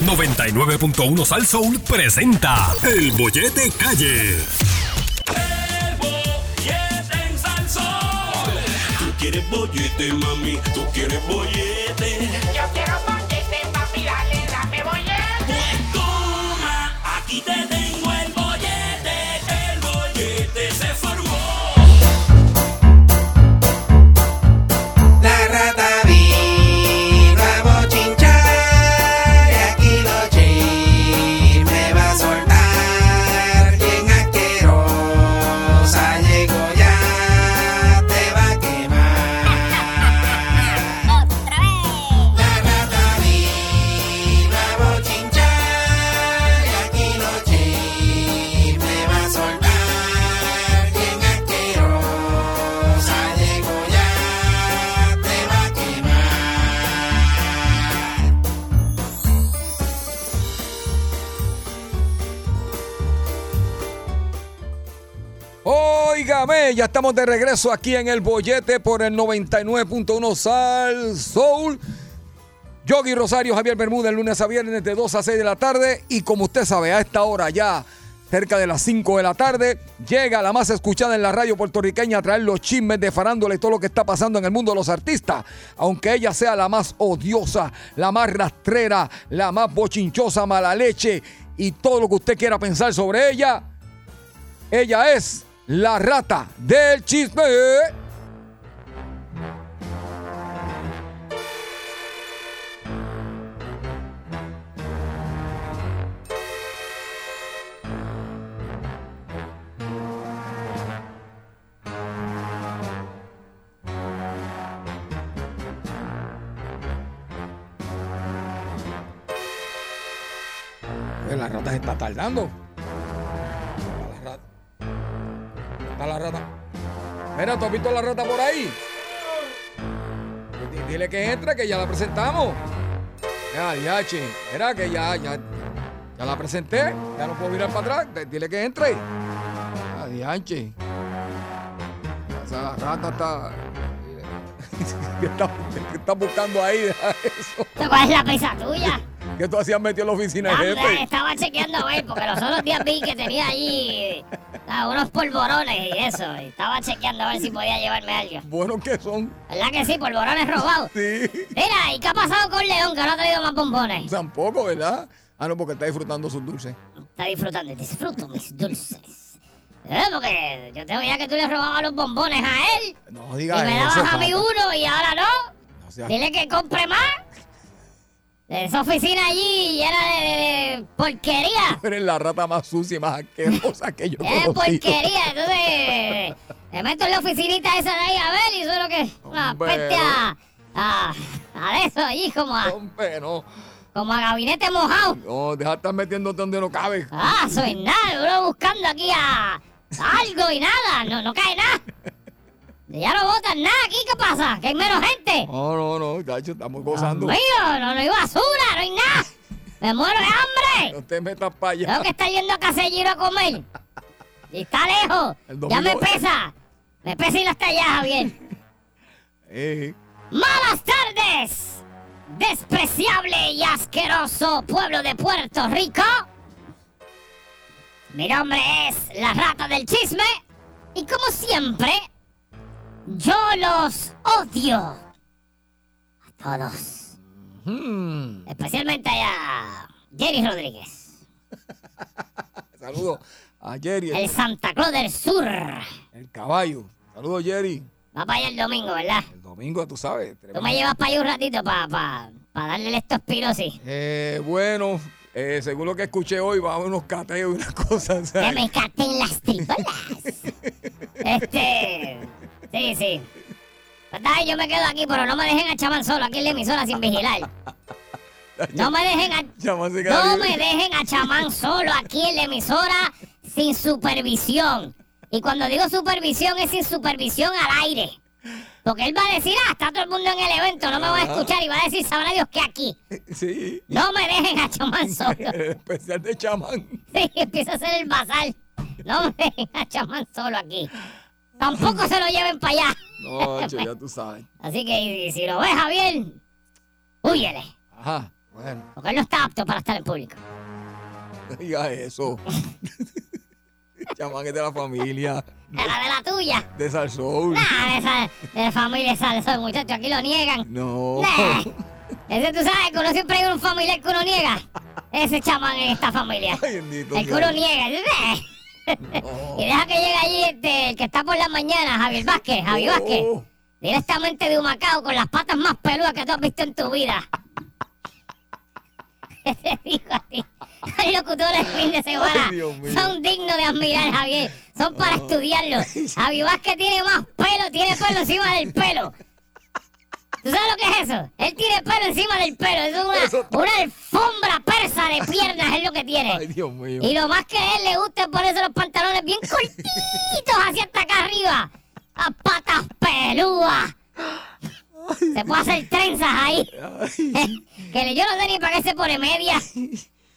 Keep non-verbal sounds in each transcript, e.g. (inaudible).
99.1 Sal Soul presenta El Bollete Calle. El bollete en. Tú quieres bollete, mami, tú quieres bollete. Yo quiero bollete, papi, dale, dame bollete. Pues toma, aquí te tengo estamos de regreso aquí en el bollete por el 99.1 Sal Soul. Yogi Rosario, Javier Bermúdez, lunes a viernes de 2 a 6 de la tarde. Y como usted sabe, a esta hora ya, cerca de las 5 de la tarde, llega la más escuchada en la radio puertorriqueña a traer los chismes de farándula y todo lo que está pasando en el mundo de los artistas. Aunque ella sea la más odiosa, la más rastrera, la más bochinchosa, mala leche y todo lo que usted quiera pensar sobre ella, ella es la rata del chisme. Eh, La rata se está tardando. La rata. Mira, ¿tú has visto la rata por ahí? Di- Dile que entre, que ya la presentamos. Ya, ya, che. Mira que ya, ya, ya la presenté. Ya no puedo mirar para atrás. D- Dile que entre. Ya, dianche. Esa rata está. ¿Qué (laughs) está, está buscando ahí? Deja eso. ¿Cuál es la prisa tuya? ¿Qué tú hacías metido en la oficina jefe? estaba chequeando a ver, porque los otros días vi que tenía allí ah, unos polvorones y eso. Y estaba chequeando a ver si podía llevarme algo. Buenos que son. ¿Verdad que sí? Polvorones robados. Sí. Mira, ¿y qué ha pasado con León que no ha traído más bombones? Tampoco, ¿verdad? Ah, no, porque está disfrutando sus dulces. Está disfrutando, disfruto mis dulces. ¿Eh? Porque yo tengo ya que tú le robabas los bombones a él. No Y digas me eso. dabas a mí uno y ahora no. No seas- Dile que compre más. Esa oficina allí llena de, de- de porquería. Tú (laughs) eres la rata más sucia y más asquerosa que yo Es porquería. Entonces, me meto en la oficinita esa de ahí a ver y eso es lo que. Una peste a, a, a eso allí, como a, Hombre, no. como a gabinete mojado. No, deja de estar metiéndote donde no cabe. Ah, soy nada. Uno buscando aquí a, a algo y nada. No, no cae nada. (laughs) Ya no votan nada aquí. ¿Qué pasa? Que hay menos gente. No, no, no, tacho, estamos gozando. mío, no, no hay basura, no hay nada. Me muero de hambre. (laughs) No te metas para allá. Tengo que estar yendo a Casellero a comer. Y está lejos. Ya me pesa. Me pesa ir hasta allá, Javier. (laughs) Eh, Malas tardes. Despreciable y asqueroso pueblo de Puerto Rico. Mi nombre es la rata del chisme. Y como siempre, yo los odio. A todos. hmm, Especialmente a Jerry Rodríguez. (laughs) Saludos a Jerry, el, Santa Claus del Sur. el caballo. Saludos, Jerry. Va para allá el domingo, ¿verdad? El domingo, tú sabes. Tú me llevas para allá un ratito para pa, pa darle leptospirosis. Eh, bueno, eh, según lo que escuché hoy, va a haber unos cateos y unas cosas. Que ¿sabes? me caten las tribolas. (laughs) este. Sí, sí. Pues, yo me quedo aquí, pero no me dejen a chamán solo aquí en la emisora sin vigilar. No me dejen a. No me dejen a chamán solo aquí en la emisora sin supervisión. Y cuando digo supervisión es sin supervisión al aire. Porque él va a decir, ah, está todo el mundo en el evento, no me va a escuchar y va a decir, sabrá Dios que aquí. Sí. No me dejen a chamán (laughs) solo. El especial de chamán. Sí, empieza a hacer el bazar. No me dejen a chamán solo aquí. Tampoco se lo lleven para allá. No, che, ya tú sabes. Así que y si lo ves, Javier, huyele. Ajá. Bueno, Porque él no está apto para estar en público. diga eso. (laughs) Chamán es de la familia, Era de la tuya. de Salsoul. Nah, de de la familia Salsón, muchachos, aquí lo niegan. No. Nah. Ese tú sabes que uno siempre hay un familiar que uno niega. Ese chamán en esta familia. Ay, bendito El que uno niega. Y deja que llegue allí este, el que está por la mañana, Javier Vázquez, Javier Vázquez. Oh, Directamente de Humacao, con las patas más peludas que tú has visto en tu vida. (laughs) Ese dijo así. Los locutores de fin de semana Ay, son dignos de admirar, Javier. Son para estudiarlos. (laughs) Javier Vázquez tiene más pelo, tiene pelo encima del pelo. ¿Tú sabes lo que es eso? Él tiene pelo encima del pelo. Eso es Eso- una, una alfombra persa de piernas, es lo que tiene. Ay, Dios mío. Y lo más que a él le gusta es ponerse los pantalones bien cortitos hacia hasta acá arriba. A patas pelúas. Se puede hacer trenzas ahí. (laughs) que yo no sé ni para qué se pone media.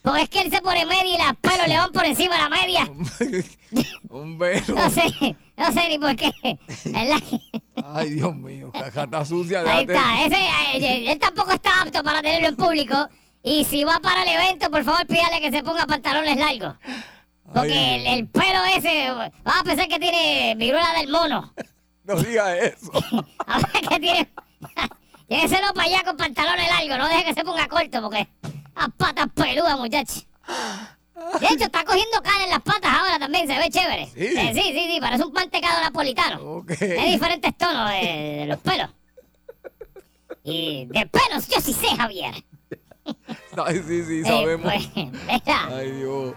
Porque es que él se pone media y las pelos le van por encima de la media. (laughs) Un beso. (laughs) No sé, no sé ni por qué. ¿Verdad? Ay, Dios mío. Caja está sucia. Ahí déjate. está. Ese, eh, él tampoco está apto para tenerlo en público. Y si va para el evento, por favor, pídale que se ponga pantalones largos. Porque Ay, el, el pelo ese, va a pensar que tiene viruela del mono. No diga eso. (laughs) A ver que tiene. (laughs) Lléveselo para allá con pantalones largos, no deje que se ponga corto, porque. Las patas peludas, muchachos. De hecho, está cogiendo cara en las patas ahora también, se ve chévere. Sí. Eh, sí, sí, sí, parece un mantecado napolitano. Ok. Hay diferentes tonos de, de los pelos. Y de pelos yo sí sé, Javier. (laughs) Ay, sí, sí, Eh, sabemos. pues, mira, Ay, Dios.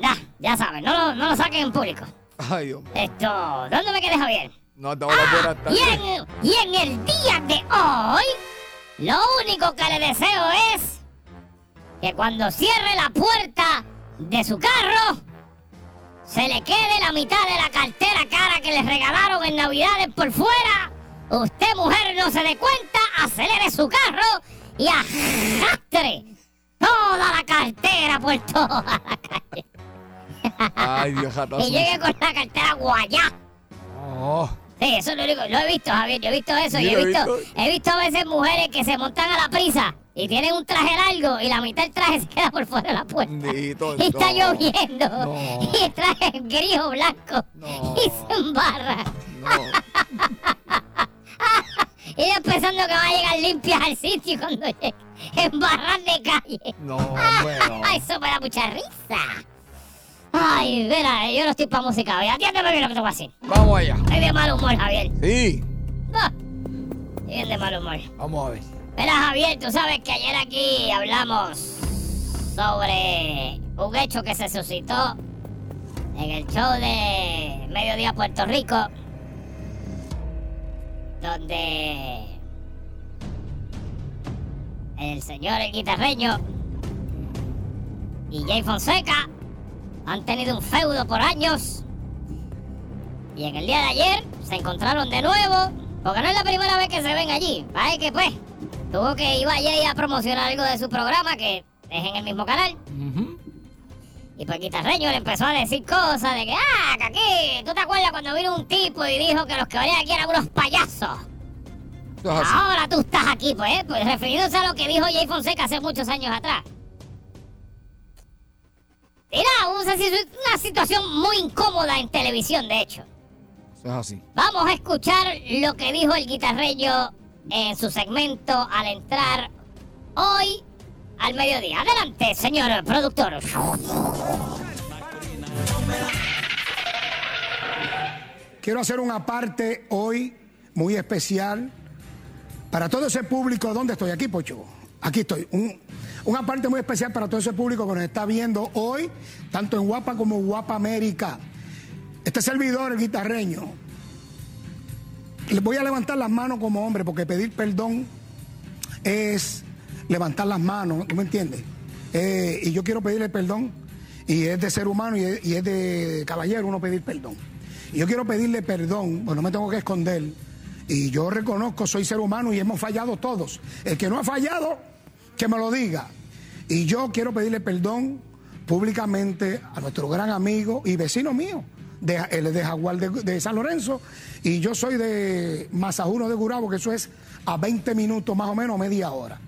ya, ya saben, no lo, no lo saquen en público. Ay, Dios mío. Esto, ¿dónde me quedé, Javier? No, hasta ahora buenas Y en, y en el día de hoy, lo único que le deseo es que cuando cierre la puerta de su carro, se le quede la mitad de la cartera cara que le regalaron en Navidades por fuera. Usted, mujer, no se dé cuenta, acelere su carro y arrastre toda la cartera por toda la calle. Ay, Dios, (laughs) Y llegue con la cartera guayá. Oh, Sí, eso es lo único. Lo he visto, Javier. Yo he visto eso. Y he visto, he visto a veces mujeres que se montan a la prisa y tienen un traje largo y la mitad del traje (laughs) se queda por fuera de la puerta. Y está no. lloviendo. No. Y el traje es gris o blanco. No. Y se embarra. (laughs) Y ella pensando que va a llegar limpia al sitio cuando llegue. (laughs) Embarrar de calle. No, hombre, no. Ay, eso me da mucha risa. Ay, mira, yo no estoy para música hoy. Atiéndeme bien lo que te voy a decir. Vamos allá. Estoy de mal humor, Javier. Sí, Ah, bien de mal humor. vamos a ver. Mira, Javier, tú sabes que ayer aquí hablamos sobre un hecho que se suscitó en el show de Mediodía Puerto Rico, donde el señor el guitarreño y Jay Fonseca han tenido un feudo por años. Y en el día de ayer se encontraron de nuevo, porque no es la primera vez que se ven allí. Parece que pues tuvo que ir a promocionar algo de su programa que es en el mismo canal. Y pues Guitarreño le empezó a decir cosas de que, ah, que aquí, ¿tú te acuerdas cuando vino un tipo y dijo que los que venían aquí eran unos payasos? Así. Ahora tú estás aquí, pues, pues refiriéndose a lo que dijo Jay Fonseca hace muchos años atrás. Mira, una, situ- una situación muy incómoda en televisión, de hecho. Eso es así. Vamos a escuchar lo que dijo el guitarreño en su segmento al entrar hoy al mediodía. Adelante, señor productor. Quiero hacer una parte hoy muy especial para todo ese público. ¿Dónde estoy? Aquí, Pocho. Aquí estoy. Un- una parte muy especial para todo ese público que nos está viendo hoy, tanto en Guapa como Guapa América. Este servidor, el guitarreño, les voy a levantar las manos como hombre, porque pedir perdón es levantar las manos, ¿tú me entiendes? Eh, y yo quiero pedirle perdón, y es de ser humano y es, y es de caballero uno pedir perdón. Y yo quiero pedirle perdón, pues no me tengo que esconder, y yo reconozco, soy ser humano y hemos fallado todos. El que no ha fallado, que me lo diga. Y yo quiero pedirle perdón públicamente a nuestro gran amigo y vecino mío, de, de Jaguar de, San Lorenzo, y yo soy de Mazajuno de Gurabo, que eso es a 20 minutos más o menos, media hora.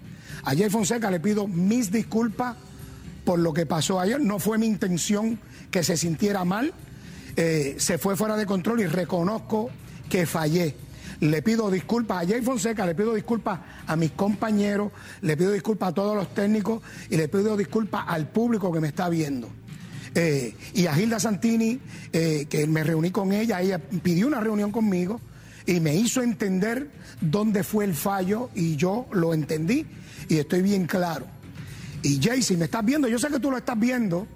A Jay Fonseca le pido mis disculpas por lo que pasó ayer. No fue mi intención que se sintiera mal. Eh, se fue fuera de control y reconozco que fallé. Le pido disculpas a Jay Fonseca, le pido disculpas a mis compañeros, le pido disculpas a todos los técnicos y le pido disculpas al público que me está viendo. Eh, y a Gilda Santini, eh, que me reuní con ella, ella pidió una reunión conmigo y me hizo entender dónde fue el fallo y yo lo entendí y estoy bien claro. Y Jay, si me estás viendo, yo sé que tú lo estás viendo,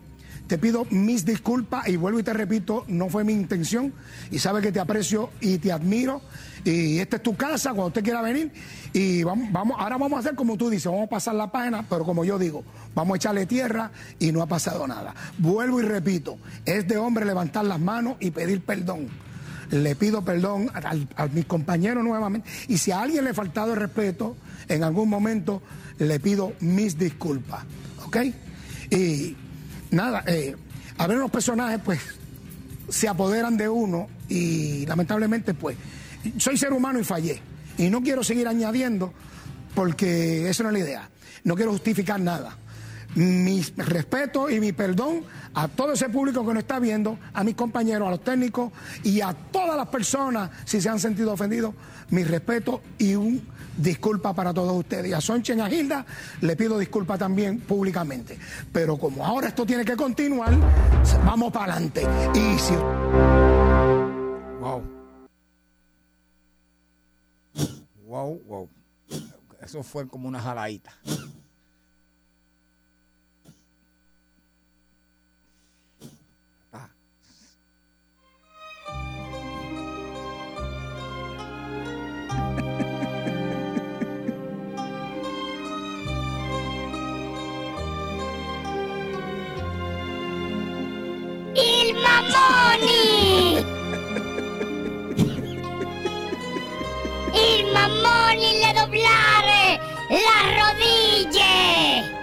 te pido mis disculpas y vuelvo y te repito, no fue mi intención y sabes que te aprecio y te admiro y esta es tu casa cuando usted quiera venir y vamos, vamos, ahora vamos a hacer como tú dices, vamos a pasar la página, pero como yo digo, vamos a echarle tierra y no ha pasado nada. Vuelvo y repito, es de hombre levantar las manos y pedir perdón. Le pido perdón a, a mis compañeros nuevamente y si a alguien le he faltado el respeto en algún momento, le pido mis disculpas, ¿ok? Y nada, eh, a ver los personajes pues se apoderan de uno y lamentablemente pues soy ser humano y fallé. Y no quiero seguir añadiendo porque esa no es la idea. No quiero justificar nada. Mi respeto y mi perdón a todo ese público que nos está viendo, a mis compañeros, a los técnicos y a todas las personas, si se han sentido ofendidos, mi respeto y un disculpa para todos ustedes. Y a Sonchen y a Gilda le pido disculpas también públicamente. Pero como ahora esto tiene que continuar, vamos para adelante. Y si Wow. Wow, wow. Eso fue como una jaladita. Ah. (laughs) la rodille!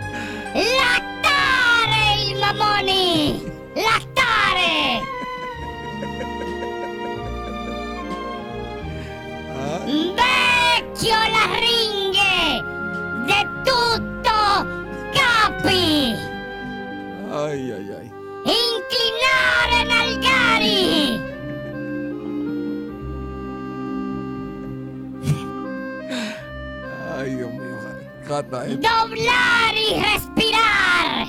Eh. Doblar y respirar.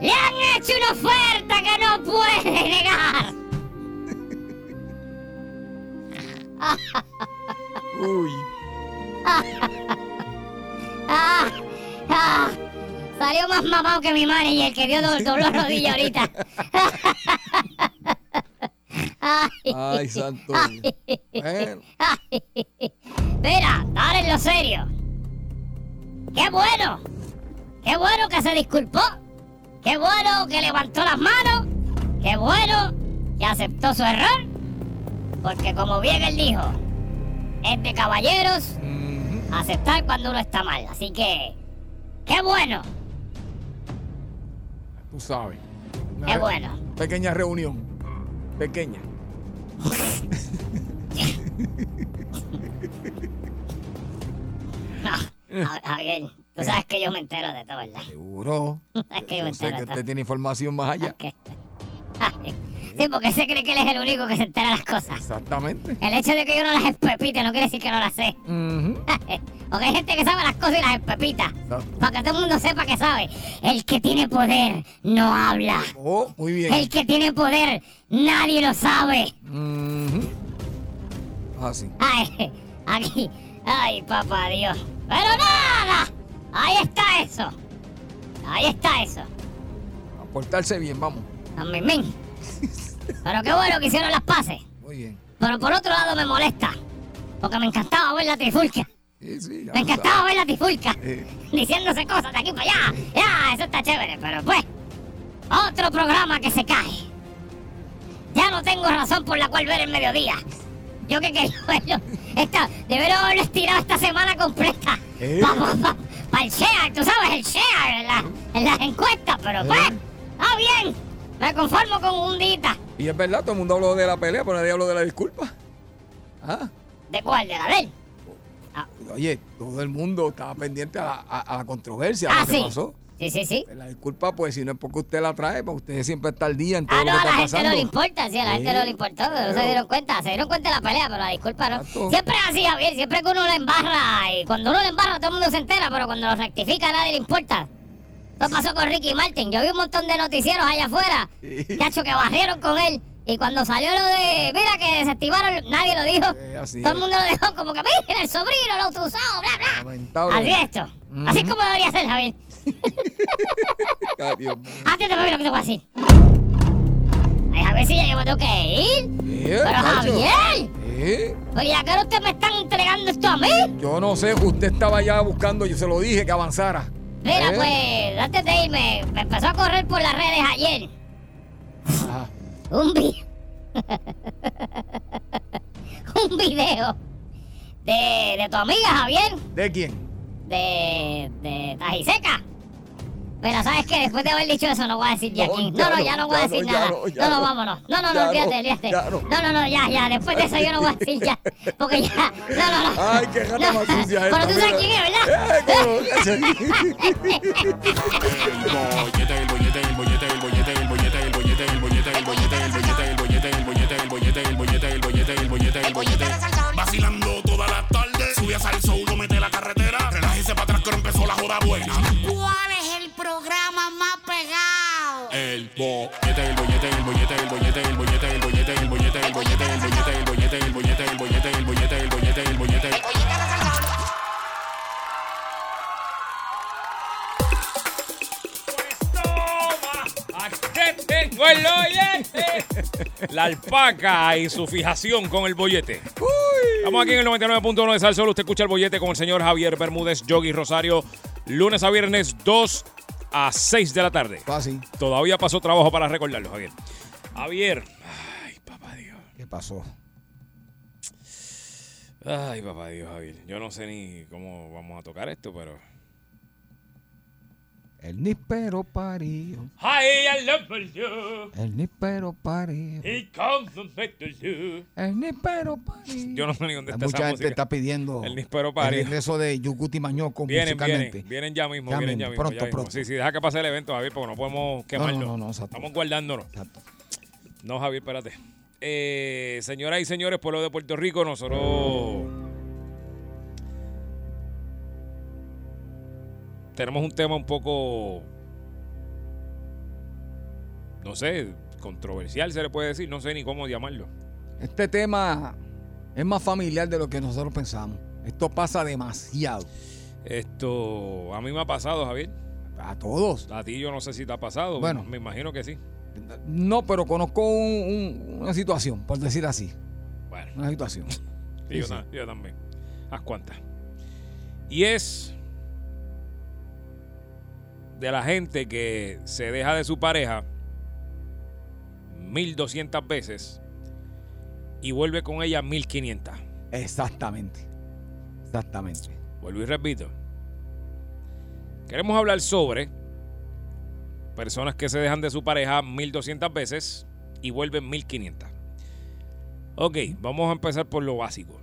Le han hecho una oferta que no puede negar. Uy. Ah, ah, salió más mamado que mi manager que dio doble dobló rodilla ahorita. (laughs) Ay, Ay, santo. Bueno, Mira, dale en lo serio. ¡Qué bueno! ¡Qué bueno que se disculpó! ¡Qué bueno que levantó las manos! ¡Qué bueno que aceptó su error! Porque como bien él dijo, es de caballeros aceptar cuando uno está mal. Así que, ¡qué bueno! tú sabes. Una ¡Qué bueno! Pequeña reunión. Pequeña. No, Ja- Javier, tú sabes que yo me entero de todo, ¿verdad? Seguro. (laughs) Es que yo me Yo sé entero que de todo. usted tiene información más allá. Que- (laughs) Ay, Sí, porque se cree que él es el único que se entera las cosas. Exactamente. El hecho de que yo no las espepite no quiere decir que no las sé. Ujú. (laughs) Porque hay gente que sabe las cosas y las espepita. Exacto. Para que todo el mundo sepa que sabe. El que tiene poder no habla. Oh, muy bien. El que tiene poder nadie lo sabe. Ujú. Así. Ay, aquí. Ay, papá Dios. Pero nada. Ahí está eso. Ahí está eso. A portarse bien, vamos. A mí, min. (laughs) Pero qué bueno que hicieron las paces. Muy bien. Pero por otro lado me molesta. Porque me encantaba ver la trifulca. Sí, sí, ya Me encantaba ver la trifulca. Diciéndose cosas de aquí para allá. Ya, eso está chévere. Pero pues, otro programa que se cae. Ya no tengo razón por la cual ver el mediodía. Yo que quería (laughs) verlo. Esta, debería haberlo estirado esta semana completa. Eh. Para el share, tú sabes, el share en, la- en las encuestas. Pero pues, Eh. está bien. Me conformo con un dita. Y es verdad, todo el mundo habló de la pelea, pero nadie habló de la disculpa. Ah, ¿De cuál? ¿De la de él? oye, todo el mundo estaba pendiente a la, a- a la controversia, a Ah, lo que sí. pasó. Sí, sí, sí. La disculpa, pues, si no es porque usted la trae, pues usted siempre está al día en todo Ah, lo no, que a la está gente no pasando. le importa, sí, a la gente no le importó, no se dieron cuenta, se dieron cuenta de la pelea, pero la disculpa no. Exacto. Siempre es así, Javier, siempre que uno le embarra, y cuando uno le embarra todo el mundo se entera, pero cuando lo rectifica a nadie le importa. Eso pasó con Ricky Martin, yo vi un montón de noticieros allá afuera, cacho, que barrieron con él, y cuando salió lo de, mira, que desactivaron, nadie lo dijo. Eh, así todo el mundo lo dejó como que, mira, el sobrino lo usó, bla, bla. Lamentable. Así es esto, así es como debería ser, Javier. (laughs) Atiéndeme bien lo que te voy a decir. Ay, Javier, si ya yo me tengo que ir. Pero. Javier, Eh, oye, ¿a qué hora ustedes me están entregando esto a mí? Yo no sé, usted estaba ya buscando, yo se lo dije que avanzara. Mira, Eh, pues, antes de irme, me empezó a correr por las redes ayer ah, un vi... (laughs) un video de, de tu amiga Javier, ¿De quién? de, de Tajiseca. Pero sabes que después de haber dicho eso no voy a decir ya No, ya No, no, ya no voy a decir no, nada. no, No, ya no, no. vámonos. No, no, Ya no, olvídate, olvídate. ya no. No, no, no, ya, ya. Después de eso yo no voy a decir ya. Porque ya. No, no, no. Ay, qué gata más sucia Pero tú sabes quién es, ¿verdad? Eh. El bollete, el bollete, el bollete, el bollete, el bollete, el bollete, el bollete, el bollete, el bollete, el bollete, el bollete, el bollete, el bollete, el bollete, el bollete. Vacilando toda la tarde, subí a salso, uno mete la carretera, relájese para atrás que empezó la joda buena. Pegado? El bollete, el bollete, el bollete, el bollete, el bollete, el bollete, el bollete, el bollete, el bollete, el bollete, el bollete, el bollete, el bollete, el bollete, el bollete. Tengo el bollete. La alpaca y su fijación con el bollete. Estamos aquí en el 99.1 de Salsol. Usted escucha el bollete con el señor Javier Bermúdez, Yogi Rosario, lunes a viernes 2 a 6 de la tarde. Fácil. Todavía pasó trabajo para recordarlo, Javier. Javier. Ay, papá Dios. ¿Qué pasó? Ay, papá Dios, Javier. Yo no sé ni cómo vamos a tocar esto, pero. El níspero parío. Hi, I love you. El níspero parío. He comes from you. El níspero parío. Yo no sé ni dónde está Mucha esa gente música. está pidiendo El níspero parío. el regreso de Yucuti Mañoco Vienen, musicalmente. vienen, vienen ya mismo, Ya vienen ya mismo. pronto, ya mismo. pronto. Sí, sí, deja que pase el evento, Javier, porque no podemos quemarlo. no, no, exacto. Estamos guardándonos. Exacto. No, Javier, espérate. Eh, señoras y señores, pueblo de Puerto Rico, nosotros tenemos un tema un poco, no sé, controversial se le puede decir, no sé ni cómo llamarlo. Este tema es más familiar de lo que nosotros pensamos. Esto pasa demasiado. Esto a mí me ha pasado, Javier. A todos. A ti yo no sé si te ha pasado. Bueno. me imagino que sí. No, pero conozco un- un- una situación, por decir así. Bueno. Una situación. (laughs) Sí, yo, sí. yo también. Haz cuantas. Y es de la gente que se deja de su pareja 1200 veces y vuelve con ella 1500. Exactamente. Exactamente. Vuelvo y repito. Queremos hablar sobre personas que se dejan de su pareja 1200 veces y vuelven 1500. Ok, vamos a empezar por lo básico.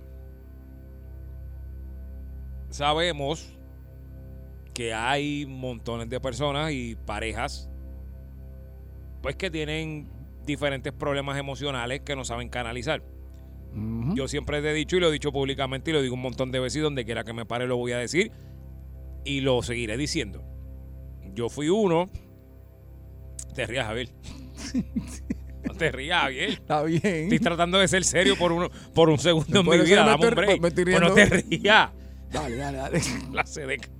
Sabemos que hay montones de personas y parejas pues que tienen diferentes problemas emocionales que no saben canalizar. Yo siempre te he dicho y lo he dicho públicamente y lo digo un montón de veces y donde quiera que me pare lo voy a decir y lo seguiré diciendo. Yo fui uno. Te rías, Javier. No te rías, Javier. Está bien. Estoy tratando de ser serio por, uno, por un segundo en mi vida. me Dame un break. Pues no te rías. Dale, dale, dale. La de...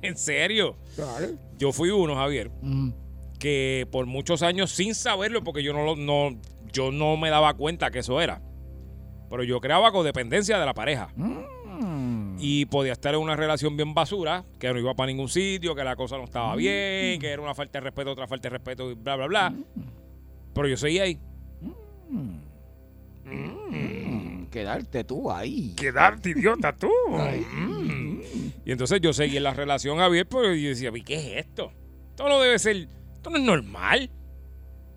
(laughs) En serio. Yo fui uno, Javier, Mm. que por muchos años, sin saberlo, porque yo no, lo- no, yo no me daba cuenta que eso era. Pero yo creaba codependencia de la pareja. Mm. Y podía estar en una relación bien basura, que no iba para ningún sitio, que la cosa no estaba bien, que era una falta de respeto, otra falta de respeto, y bla, bla, bla. Pero yo seguía ahí. Quedarte tú ahí. Quedarte idiota tú. Mm. Y entonces yo seguí en la relación Javier, pero yo decía, "¿Y ¿qué es esto? Esto no debe ser, esto no es normal.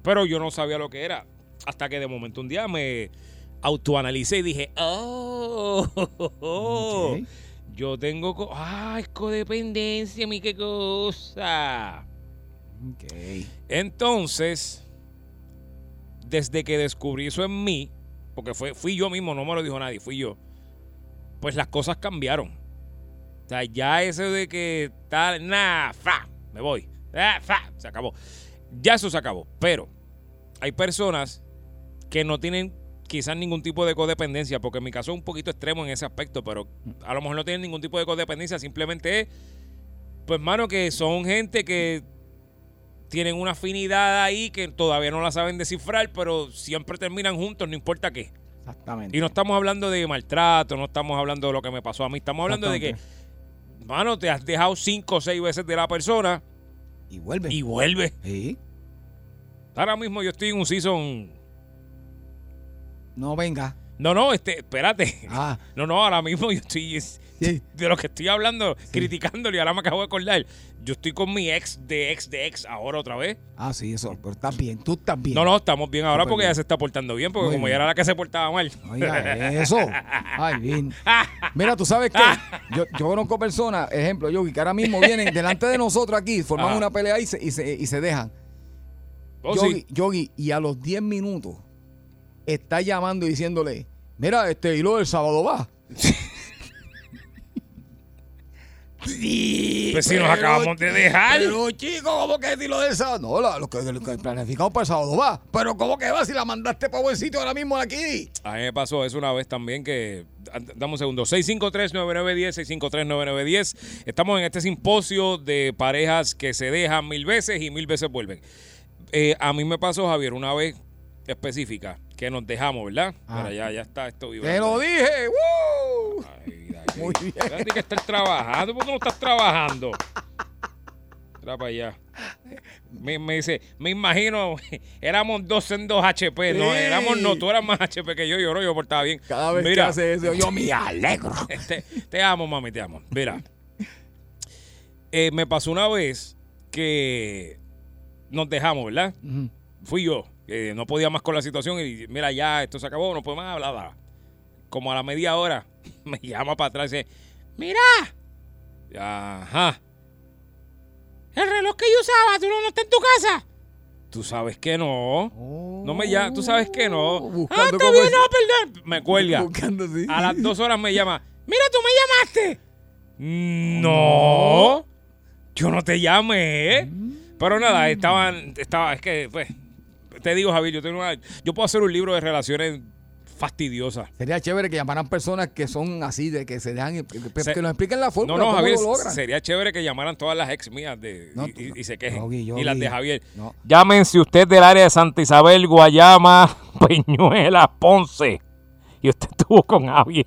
Pero yo no sabía lo que era. Hasta que de momento un día me autoanalicé y dije, oh, yo tengo... co- Ah, es codependencia, mi qué cosa. Entonces, desde que descubrí eso en mí, porque fue, fui yo mismo, no me lo dijo nadie, fui yo, pues las cosas cambiaron. O sea, ya eso de que tal, nada, fa, me voy, ah, fa, se acabó. Ya eso se acabó. Pero hay personas que no tienen quizás ningún tipo de codependencia, porque en mi caso es un poquito extremo en ese aspecto, pero a lo mejor no tienen ningún tipo de codependencia, simplemente es, pues, mano, que son gente que tienen una afinidad ahí que todavía no la saben descifrar, pero siempre terminan juntos, no importa qué. Exactamente. Y no estamos hablando de maltrato, no estamos hablando de lo que me pasó a mí, estamos hablando de que, mano, te has dejado cinco o seis veces de la persona Y vuelve. y vuelve. Sí. Ahora mismo yo estoy en un season. No venga. No, no, este, espérate. Ah. No, no, ahora mismo yo estoy. Sí. (laughs) De lo que estoy hablando, criticándolo y ahora me acabo de acordar. Yo estoy con mi ex de ex de ex ahora otra vez. Ah, sí, eso. Pero estás bien. Tú estás bien. No, no, estamos bien ahora Súper porque bien. ella se está portando bien, porque Muy como bien. ella era la que se portaba mal. Oiga, eso. (laughs) Ay, bien. Mira, tú sabes qué. Yo, yo conozco personas, ejemplo, Yogi, que ahora mismo vienen delante de nosotros aquí, forman Ajá. una pelea y se, y se, y se dejan. Oh, Yogi, sí. Yogi, y a los 10 minutos está llamando y diciéndole, mira, este hilo del sábado va. (laughs) Sí, Pues si nos acabamos de dejar. Pero chico, ¿cómo que el hilo del sábado? No, la- lo, que, lo que planificamos para el sábado va. Pero ¿cómo que va si la mandaste para buen sitio ahora mismo aquí? A mí me pasó eso una vez también que... Dame un segundo. 653-9910, 653-9910. Estamos en este simposio de parejas que se dejan mil veces y mil veces vuelven. Eh, a mí me pasó, Javier, una vez específica, que nos dejamos, ¿verdad? Ah. Mira, ya, ya está esto Te vibrando. lo dije. ¡Woo! Ay. (laughs) Muy bien. Tienes que estar trabajando. ¿Por qué no estás trabajando? Mira para allá. Me, me dice, me imagino, (laughs) éramos dos en dos HP. No, éramos no, tú eras más HP que yo, yo yo portaba bien. Cada vez Mira, que hace eso, yo me alegro. (laughs) te, te amo, mami, te amo. Mira. Eh, me pasó una vez que nos dejamos, ¿verdad? Fui yo. que no podía más con la situación y mira, ya esto se acabó, no puedo más, bla, bla. Como a la media hora (laughs) me llama para atrás y dice, mira. Ajá. El reloj que yo usaba, tú no, no está en tu casa. Tú sabes que no. No me llama, tú sabes que no. Ah, Buscando está bien, no, perdón. Me cuelga. Buscando, sí. A las dos horas me llama. Mira, tú me llamaste. No. Yo no te llamé. Pero nada, estaban, estaba, es que, pues, te digo, Javier, yo tengo una, yo puedo hacer un libro de relaciones fastidiosas. Sería chévere que llamaran personas que son así, de que se dejan, que, que- Se- que nos expliquen la No, fórmula, no, cómo Javier, lo logran. sería chévere que llamaran todas las ex mías de, No, y, y- no, y se quejen. Yogi, y las de Javier. No. Llámense usted del área de Santa Isabel, Guayama, (laughs) Peñuela, Ponce. Y usted estuvo con Javier.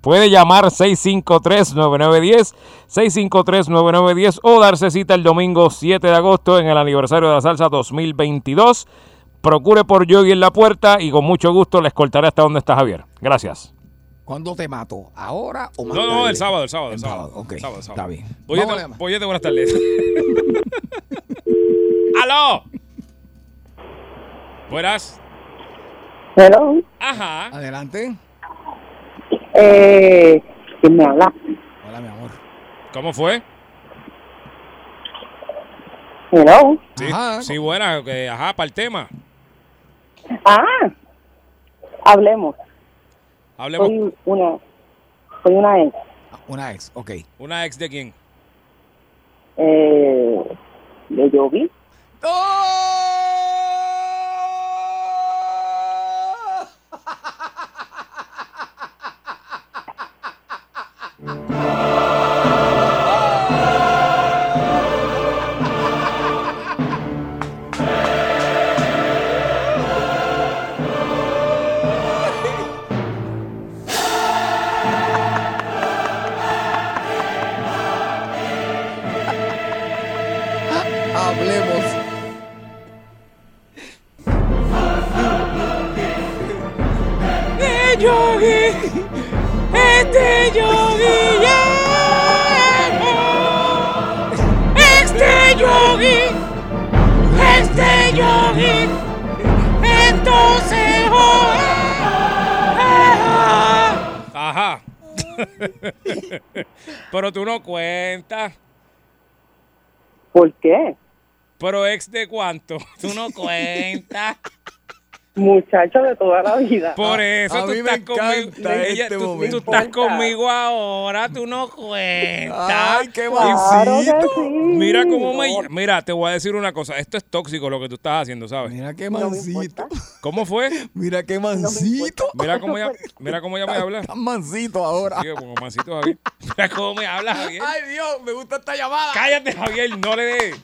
Puede llamar 653-9910, 653-9910 o darse cita el domingo 7 de agosto en el aniversario de la salsa 2022. Procure por Yogi en la puerta y con mucho gusto le escoltaré hasta donde está Javier. Gracias. ¿Cuándo te mato? ¿Ahora o más No, no, tarde? el sábado, el sábado, el El sábado. sábado, ok, Sábado, sábado. está bien. Boyete, buenas tardes. ¡Aló! Buenas. Hello. Ajá. Adelante. Eh, ¿Quién me habla? Hola, mi amor. ¿Cómo fue? Hello. Sí, Ajá. sí buena. que- ajá, para el tema. Ah, hablemos. Hablemos. Soy una, soy una ex. Ah, Una ex, ok. ¿Una ex de quién? Eh, de Yogi. Hablemos. De cuánto? (laughs) Tú no cuentas. Muchacho de toda la vida. Por eso a tú mí me estás conmigo. Ella- este tú, estás conmigo ahora, tú no cuentas. Ay, qué Claro sí. Mira cómo me. Mira, te voy a decir una cosa. Esto es tóxico lo que tú estás haciendo, ¿sabes? Mira qué mansito. ¿Cómo fue? Mira qué mansito. Mira cómo ya, mira cómo ya me habla. Tan mansito ahora. Sí, como mansito Javier. Mira cómo me habla Javier. Ay, Dios, me gusta esta llamada. Cállate, Javier, no le dé.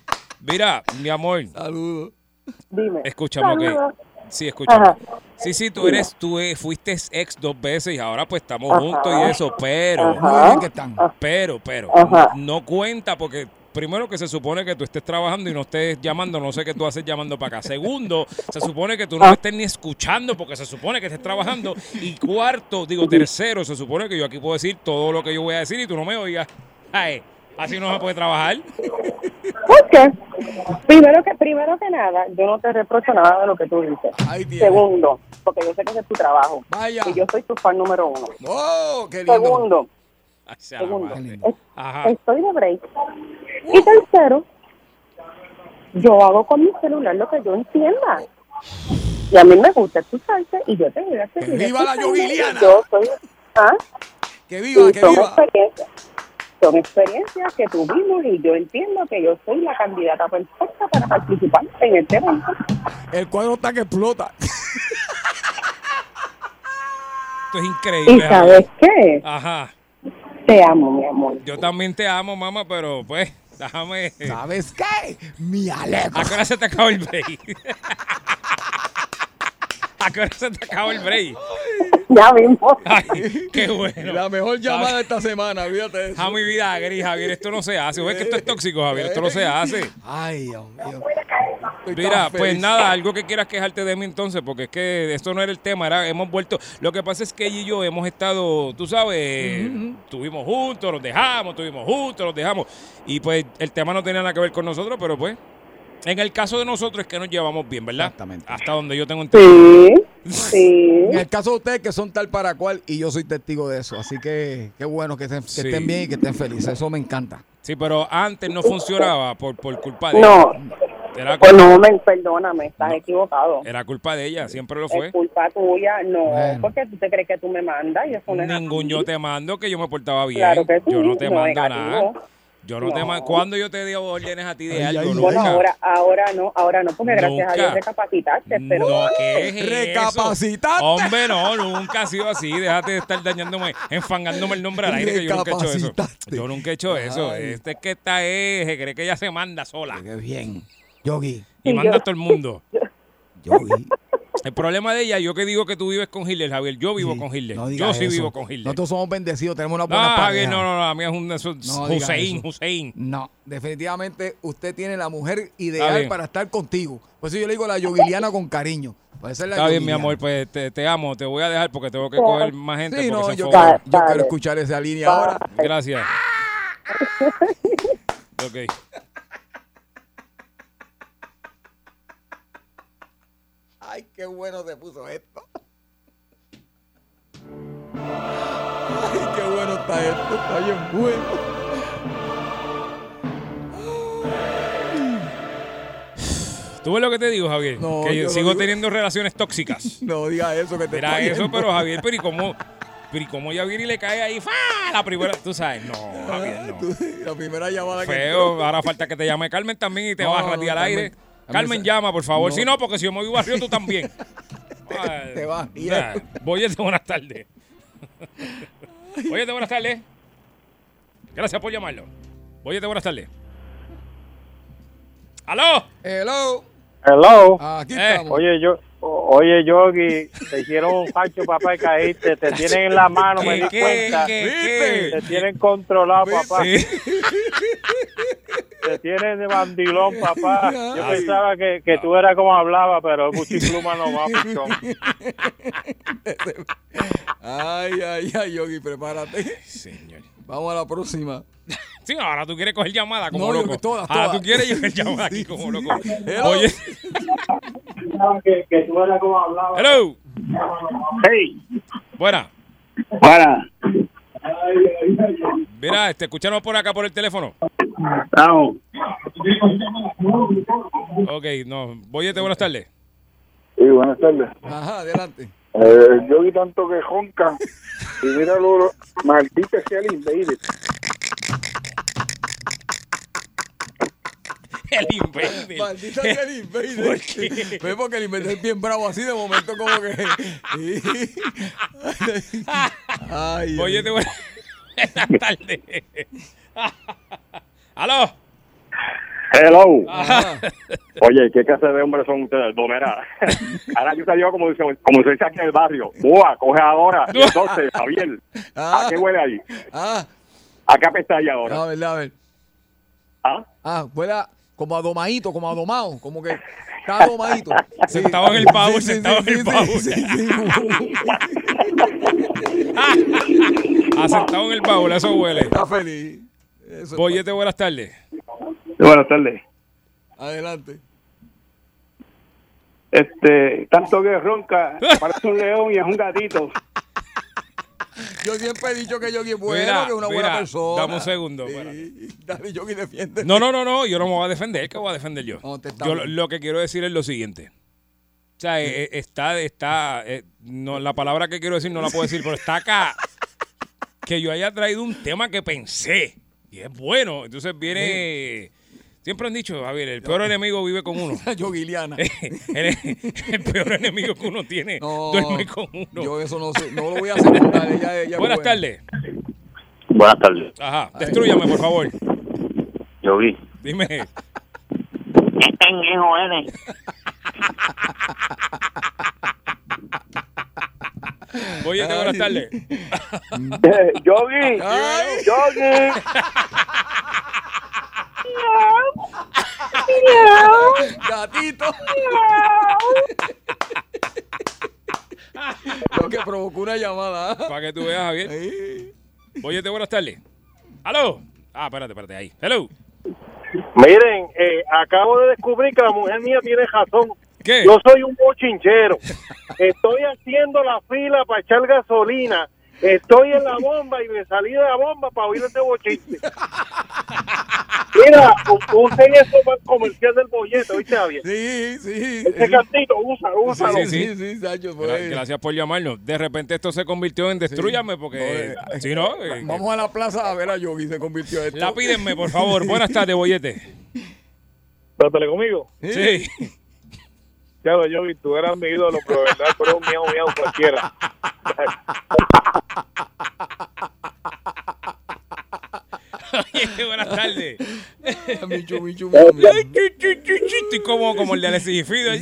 Mira, mi amor, Saludos. Dime. escúchame. Saludos. Sí, escúchame. Ajá. Sí, sí, tú eres, tú eh, fuiste ex dos veces y ahora pues estamos juntos y eso, pero, que están. pero, pero, Ajá. no cuenta porque primero que se supone que tú estés trabajando y no estés llamando, no sé qué tú haces llamando para acá. Segundo, se supone que tú no me estés ni escuchando porque se supone que estés trabajando. Y cuarto, digo, tercero, se supone que yo aquí puedo decir todo lo que yo voy a decir y tú no me oigas. Ay, así no se puede trabajar. ¿Por qué? Primero que, primero que nada, yo no te reprocho nada de lo que tú dices. Segundo, porque yo sé que ese es tu trabajo. Vaya. Y yo soy tu fan número uno. Oh, qué lindo. Segundo, Ay, segundo, madre. es- Ajá. estoy de break. Y tercero, yo hago con mi celular lo que yo entienda. Y a mí me gusta escucharte y yo te voy a seguir viva la! Yo soy... ¿Ah? Que viva, Y que viva. Son experiencias que tuvimos y yo entiendo que yo soy la candidata perfecta para participar en este evento. El cuadro está que explota. Esto es ¿Y increíble. sabes Javier. qué? Ajá. Te amo, mi amor. Yo también te amo, mamá, pero pues, déjame. ¿Sabes qué? Mi Alejo. ¿A qué hora se te acabó el break? (laughs) (laughs) ¿A qué hora se te acabó el break? Ya mismo. Ay, qué bueno. La mejor llamada de esta semana, fíjate eso. A mi vida, gris, Javier, esto no se hace. ¿Ves que esto es tóxico, Javier? Esto no se hace. Ay, Dios mío. Mira, pues nada, algo que quieras quejarte de mí entonces, porque es que esto no era el tema, era, hemos vuelto. Lo que pasa es que ella y yo hemos estado, tú sabes, estuvimos juntos, los dejamos, estuvimos juntos, los dejamos. Y pues el tema no tenía nada que ver con nosotros, pero pues, en el caso de nosotros es que nos llevamos bien, ¿verdad? Exactamente. Hasta donde yo tengo entendido. Sí, sí. (laughs) En el caso de ustedes que son tal para cual, y yo soy testigo de eso. Así que qué bueno que estén, que Sí. estén bien y que estén felices. Eso me encanta. Sí, pero antes no funcionaba por, por culpa de No, ella. Era, pues cul- no, me, perdóname, estás equivocado. era culpa de ella, siempre lo Es fue. culpa tuya, no, Bueno. porque tú te crees que tú me mandas y eso no es Ningún yo te mando que yo me portaba bien. Claro que sí, yo no te no, mando negativo. nada. Yo no, te No. mando. ¿Cuándo yo te di órdenes a ti de Ay, algo? ay, Bueno, ahora, ahora no, ahora no, porque gracias a. Dios recapacitaste, pero No, ¿qué es eso? Recapacitaste. Hombre, no, nunca ha sido así. Déjate de estar dañándome, enfangándome el nombre al aire, que yo nunca he hecho eso. Yo nunca he hecho eso. Ay. Este que está es, se cree que ella se manda sola. Qué bien. Yogi. Y Sí, manda yo- a todo el mundo. (laughs) Yogi. El problema de ella, yo que digo que tú vives con Hitler, Javier, yo vivo Sí, con Hitler. no yo sí eso. vivo con Hitler. Nosotros somos bendecidos, tenemos una No, buena Javier, pareja. no, no, no, a mí es un eso- No Hussein. Hussein. No, definitivamente usted tiene la mujer ideal para estar contigo. Por eso yo le digo la Yoguiliana con cariño. La Está bien, mi amor, pues te, te amo. Te voy a dejar porque tengo que coger más gente. Sí, no, yo, quiero, yo quiero escuchar esa línea ahora. Gracias. ok. Ay, qué bueno se puso esto. Ay, qué bueno está esto. Está bien bueno. ¿Tú ves lo que te digo, Javier? No, que yo sigo digo- teniendo relaciones tóxicas. (laughs) No diga eso que te está eso, pero Javier, pero ¿y cómo? Pero ¿y cómo ya viene y le cae ahí? ¡fa! La primera, tú sabes, no, Javier, no. La primera llamada que Feo, ahora falta que te llame Carmen también y te No, vas a no, ti al aire. Carmen Carmen, llama, por favor. No. Si no, porque si yo me voy barrio, tú también. Ay, (laughs) Te vas, eso. Voy a buenas tardes. Oye, buenas tardes. Gracias por llamarlo. Oye, buenas tardes. ¡Aló! Hello. Hello. Aquí Eh. estamos. Oye, yo, oye, Yogi, te hicieron un facho, papá, y caíste. Te tienen en la mano, me ¿Qué, di cuenta. qué, Te tienen controlado, papá. (laughs) Te tienen de bandilón, papá. (laughs) Yo pensaba que, que tú eras como hablaba, pero Buchipluma no va, pichón. (laughs) Ay, ay, ay, Yogi, prepárate. Señor. Vamos a la próxima. Sí, ahora tú quieres coger llamada como No, loco. todas, ahora tú quieres coger (laughs) llamada aquí como sí. loco. Hello. Oye, que, que tú eras como hablaba. hello. Hey, Buena. Para. Mira, este, escuchanos por acá por el teléfono. Vamos. Ok, no. Boyete, buenas tardes. Sí, buenas tardes. Ajá, adelante. Eh, yo vi tanto que jonca y mira lo maldita sea el invader. El invader. Maldita sea el invader. ¿Por qué? Ve porque el invader es bien bravo así de momento como que. Ay, (laughs) Boyete, buenas (laughs) buenas tardes. (laughs) ¿Aló? Hello. Ajá. Oye, ¿qué clase de hombres son ustedes? No, mira. Ahora yo salió como, dice- como se dice aquí en el barrio. Boa, coge ahora. Y entonces, Javier, ¿a qué huele ahí? Ah, ¿A qué apesta ahí ahora? a ver, a ver. ¿Ah? Ah, huele a- como adomadito, como adomado, como que está adomadito. Sí. Sentado en el baúl, Sí, sí, sentado sí, en el sí, sí. Asentado en el baúl, eso huele. Está feliz. Eso es Boyete, buenas tardes. Buenas tardes. Adelante. Este, tanto que ronca, parece un león y es un gatito. (laughs) Yo siempre he dicho que Yogi es bueno, Mira, que es una buena persona. dame un segundo, Sí. Dale, Yogi, defiende. No, no, no, no, yo no me voy a defender, ¿qué voy a defender yo? No, Yo lo que quiero decir es lo siguiente. O sea, eh, eh, está, está, eh, no, la palabra que quiero decir no la puedo decir, pero está acá que yo haya traído un tema que pensé y es bueno. Entonces viene, siempre han dicho, Javier, el peor enemigo vive con uno. (laughs) Yogi Liana. (laughs) el, el peor enemigo que uno tiene No, duerme con uno. Yo eso no sé, no lo voy a hacer. Buenas bueno. tardes. Buenas tardes. Ajá, destruyame, por favor. Yo vi. Dime. ¿Qué pendejo eres? Boyete, buenas tardes. Yogi, Ay. Yogi. Gatito. Lo que provocó una llamada. Para que tú veas, Javier. Boyete, buenas tardes. ¿Aló? Ah, espérate, espérate, ahí. Hello. Miren, eh, acabo de descubrir que la mujer mía tiene razón. ¿Qué? Yo soy un bochinchero. Estoy haciendo la fila para echar gasolina. Estoy en la bomba y me salí de la bomba para oír ese bochinche. Mira, usen eso para el comercial del bollete, ¿viste, Javier? Sí, sí. Ese cantito, usa, úsalo. Sí, sí, Sí, sí, Sancho, Gra- pues. Gracias por llamarnos. De repente esto se convirtió en destruyame porque No, si no, eh, Vamos a la plaza a ver a Yogi, se convirtió esto. lápídenme, por favor. Buenas tardes, Boyete. Trátale conmigo. Sí. Claro, yo tú eras mi ídolo, pero verdad, pero un miau miau cualquiera. Oye, buenas tardes. Michu, michu, michu. Estoy como, como el de Alexis y Fido.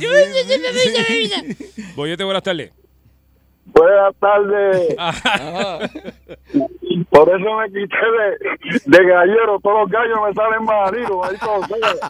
Boyete, buenas tardes. Buenas tardes. Ajá. (laughs) Por eso me quité de, de gallero. Todos los gallos me salen maridos. Ahí como sea.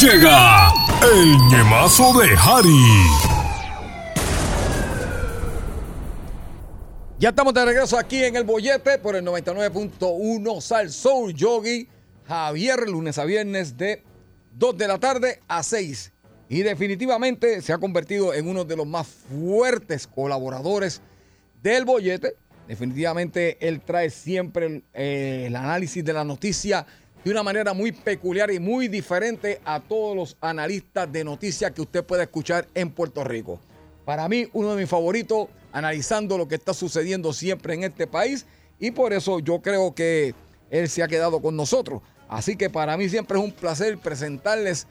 Llega el ñemazo de Harry. Ya estamos de regreso aquí en el bollete por el 99.1 Sal Soul Yogi. Javier, lunes a viernes de 2 de la tarde a 6. Y definitivamente se ha convertido en uno de los más fuertes colaboradores del bollete. Definitivamente él trae siempre eh, el análisis de la noticia de una manera muy peculiar y muy diferente a todos los analistas de noticias que usted puede escuchar en Puerto Rico. Para mí, uno de mis favoritos, analizando lo que está sucediendo siempre en este país. Y por eso yo creo que él se ha quedado con nosotros. Así que para mí siempre es un placer presentarles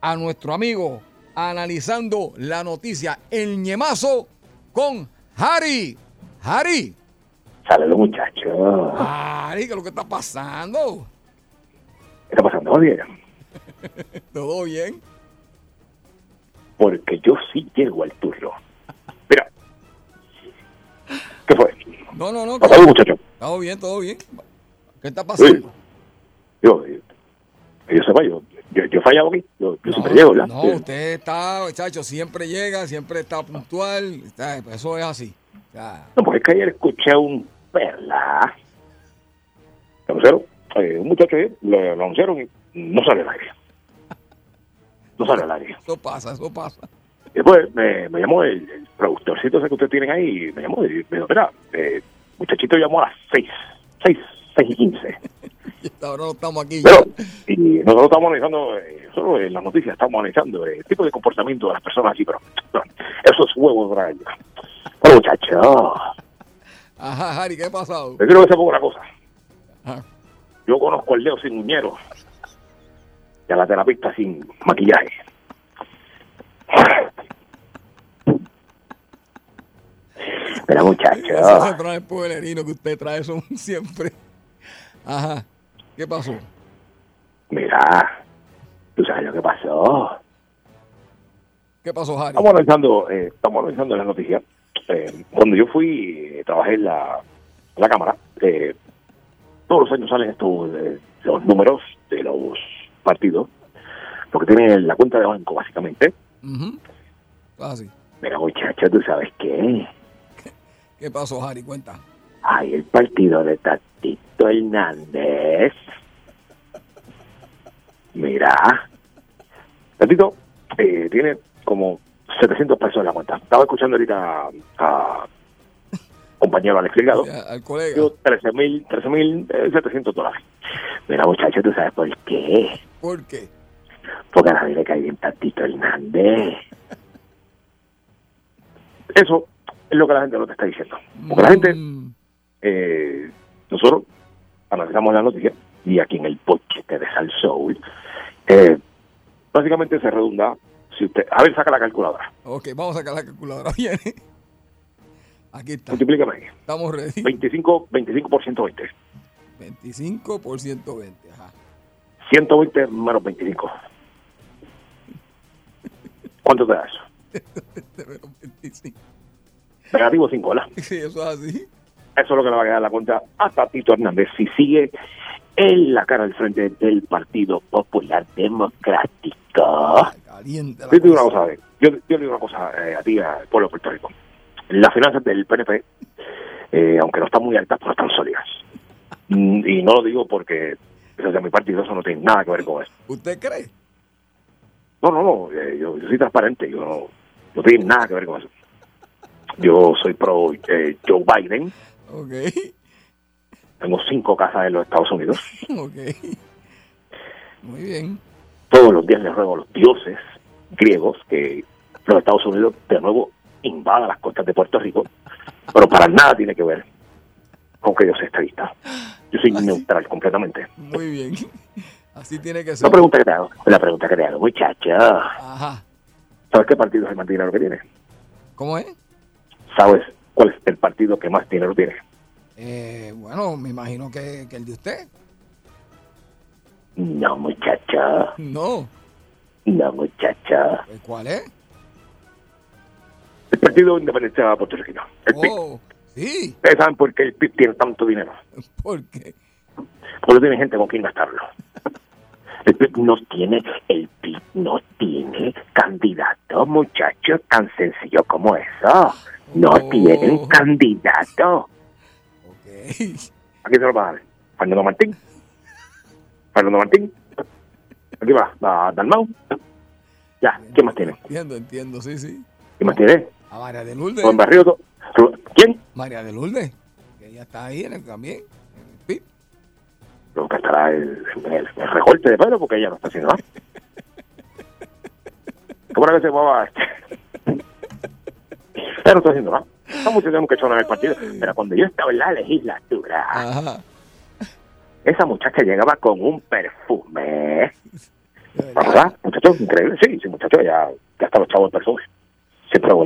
a nuestro amigo analizando la noticia, el ñemazo con Harry. Harry. Saludos, muchachos. Harry, ¿qué es lo que está pasando? ¿Qué está pasando, Javier? ¿Todo bien? porque yo sí llego al turno. Mira. ¿Qué fue? No, no, no. Pasado, muchacho. Todo bien, todo bien. ¿Qué está pasando? Yo, eh, que yo sepa, yo, yo, yo fallado aquí. Yo, yo siempre llego, ¿verdad? No, usted está, muchacho, siempre llega, siempre está puntual. está- eso es así. Sea, No, porque es que ayer escuché un perla. Eh, un muchacho lo, lo anunciaron y no sale al aire. No sale al aire. eso pasa, eso pasa. Después me, me llamó el, el productorcito ese que ustedes tienen ahí, y me llamó y me dijo, mira, eh, muchachito llamó a las 6, 6, 6 y 15. (laughs) Y hasta ahora no estamos aquí. Pero, y nosotros estamos analizando, eh, nosotros en las noticias estamos analizando eh, el tipo de comportamiento de las personas así, pero, pero esos huevos de. Bueno, muchacho, Ajá, Harry, ¿qué ha pasado? yo quiero que sepa una cosa. Ajá. Yo conozco el dedo sin muñero y a la terapista sin maquillaje. Pero Esos muchacho, refranes pueblerinos que usted trae son (laughs) siempre. Ajá. ¿Qué pasó? mira, tú sabes lo que pasó. ¿Qué pasó, Harry? Estamos analizando, eh, estamos analizando las noticias. Eh, cuando yo fui, eh, trabajé en la, la cámara. eh, todos los años salen estos eh, los números de los partidos, lo que tiene la cuenta de banco básicamente. Ujú. Así. Mira, muchacho, ¿tú sabes qué? (laughs) ¿Qué pasó, Harry? Cuenta. Hay el partido de Tatito Hernández. Mira, Tatito eh, tiene como 700 pesos en la cuenta. Estaba escuchando ahorita a compañero Alex Delgado. Al colega. Digo, 13 mil, 13 mil, eh, 700 dólares. Mira, muchacho, ¿tú sabes por qué? ¿Por qué? Porque a nadie le cae bien Tatito Hernández. Eso es lo que la gente no te está diciendo. Porque la gente, Mm, eh, nosotros analizamos la noticia y aquí en el podcast de Sal Soul, eh, básicamente se redunda, si usted, a ver, saca la calculadora, ok, vamos a sacar la calculadora. (laughs) Viene. Aquí está. multiplícame ahí. Estamos ready. 25, 25 por 120. 25 por 120. Ajá. 120 menos 25. ¿Cuánto te da eso? 25. Negativo 5, ¿verdad? Sí, eso es así. Eso es lo que le va a quedar la cuenta a Tatito Hernández si sigue en la cara del frente del Partido Popular Democrático. Caliente la Yo te digo una cosa. eh, yo, yo le digo una cosa eh, a ti, al pueblo de Puerto Rico. Las finanzas del PNP, eh, aunque no están muy altas, pero están sólidas. Mm, Y no lo digo porque eso es de mi partido, eso no tiene nada que ver con eso. ¿Usted cree? No, no, no, eh, yo, yo soy transparente, yo no, no tiene nada que ver con eso. Yo soy pro eh, Joe Biden, Ok. tengo cinco casas en los Estados Unidos. (laughs) Ok. Muy bien. Todos los días les ruego a los dioses griegos que los Estados Unidos de nuevo invada las costas de Puerto Rico, pero para nada tiene que ver con que yo sea estadista. Yo soy neutral completamente. Muy bien. Así tiene que ser. La pregunta que te hago, la pregunta que te hago, muchacho, Ajá. ¿sabes qué partido es el más dinero que tiene? ¿Cómo es? ¿Sabes cuál es el partido que más dinero tiene? Eh, bueno, me imagino que, que el de usted. No, muchacho, No. no, muchacho. Pues, ¿Cuál es? Partido Independencia Puertorriqueño. El PIB. Oh, sí. Ustedes saben por qué el PIB tiene tanto dinero. (laughs) ¿Por qué? Porque no tiene gente con quien gastarlo. El PIB no tiene, el PIB no tiene candidato, muchachos, tan sencillo como eso. No Oh. tienen candidato. Ok. Aquí se lo va a dar. Fernando Martín. (laughs) Fernando Martín. Aquí va, va Dalmau. Ya, ¿quién más tiene? Entiendo, entiendo, sí, sí. ¿Quién más tiene? A María de Lourdes. Barrio. ¿Quién? María de Lourdes. Que ella está ahí en el, también. En el que estará el, el, el recorte de pelo porque ella no está haciendo nada. ¿Cómo era que se llamaba? Ella no está haciendo nada. Ha hecho nada en el partido. Pero cuando yo estaba en la legislatura, Ajá. esa muchacha llegaba con un perfume. De ¿La verdad. verdad? Muchacho, increíble. Sí, sí, muchacho, ya, ya está los chavos de perfume.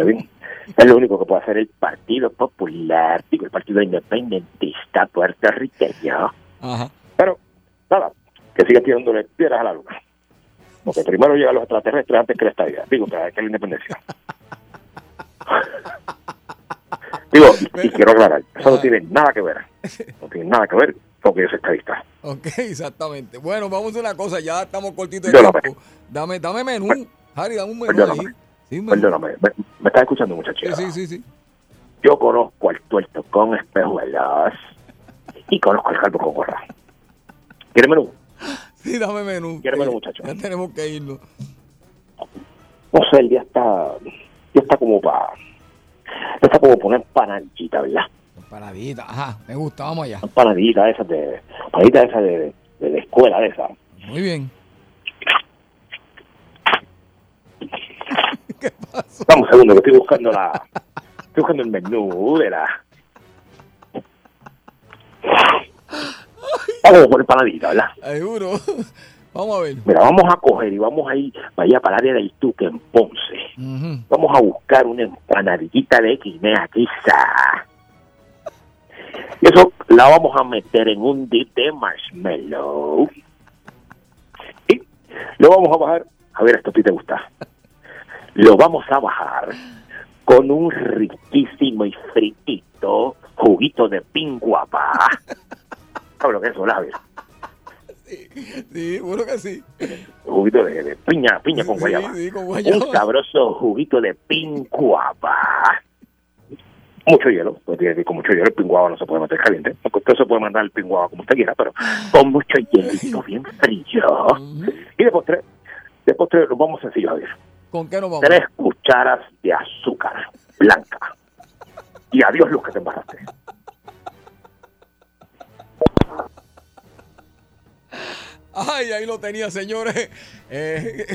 Bien. Es lo único que puede hacer el Partido Popular, digo, el Partido Independentista puertorriqueño. Ajá. Pero, nada, que siga tirándole piedras a la luna. Porque primero llegan los extraterrestres antes que la estadía. Digo, que que la independencia. (laughs) Digo, y, y quiero aclarar, eso no tiene nada que ver. No tiene nada que ver con que yo soy estadista. Ok, (laughs) exactamente. Bueno, vamos a una cosa, ya estamos cortitos de tiempo. Dame, dame menú. Harry, dame un menú ahí. Sí. Perdóname. ¿Me, me estás escuchando, muchachos? Sí, sí, sí. Yo conozco al tuerto con espejuelas y conozco al calvo con gorra. ¿Quieres menú? Sí, dame menú. ¿Quieres menú, Sí, muchacho? Ya tenemos que irnos. No sé, el día está, ya está como para, ya está como poner panadita, ¿verdad? Paradita, ajá, me gusta, vamos allá. Panadita esas de, panadita esas de, de, la escuela de esa. Muy bien. Dame un segundo que estoy buscando la, estoy buscando el menú de la. Vamos a poner panadita, ¿verdad? Seguro. Vamos a ver. Mira, vamos a coger y vamos a ir para allá para el área del Tuque en Ponce. Ujú. Vamos a buscar una empanadita de guinea quizá. Y eso la vamos a meter en un dip de marshmallow. Y lo vamos a bajar. A ver, esto a ti te gusta. Lo vamos a bajar con un riquísimo y fritito juguito de pinguapa. ¿Sabes (laughs) lo que es eso, Lavis? Sí, bueno que sí. Juguito de, de piña, piña con Sí, guayaba. sí, con guayaba. Un sabroso juguito de pinguapa. Mucho hielo, tiene que ir con mucho hielo. El pinguaba no se puede meter caliente. Porque usted se puede mandar el pinguaba como usted quiera, pero con mucho hielito bien frío. Y de postre, de postre lo vamos sencillo a ver. ¿Con qué nos vamos? Tres cucharas de azúcar blanca. Y adiós luz que te embaraste. Ay, ahí lo tenía, señores. Eh,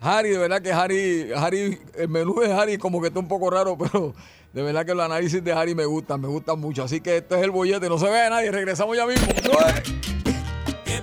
Harry, de verdad que Harry, Harry, el menú de Harry como que está un poco raro, pero de verdad que los análisis de Harry me gustan, me gustan mucho. Así que este es el bollete, no se vea nadie, regresamos ya mismo. Que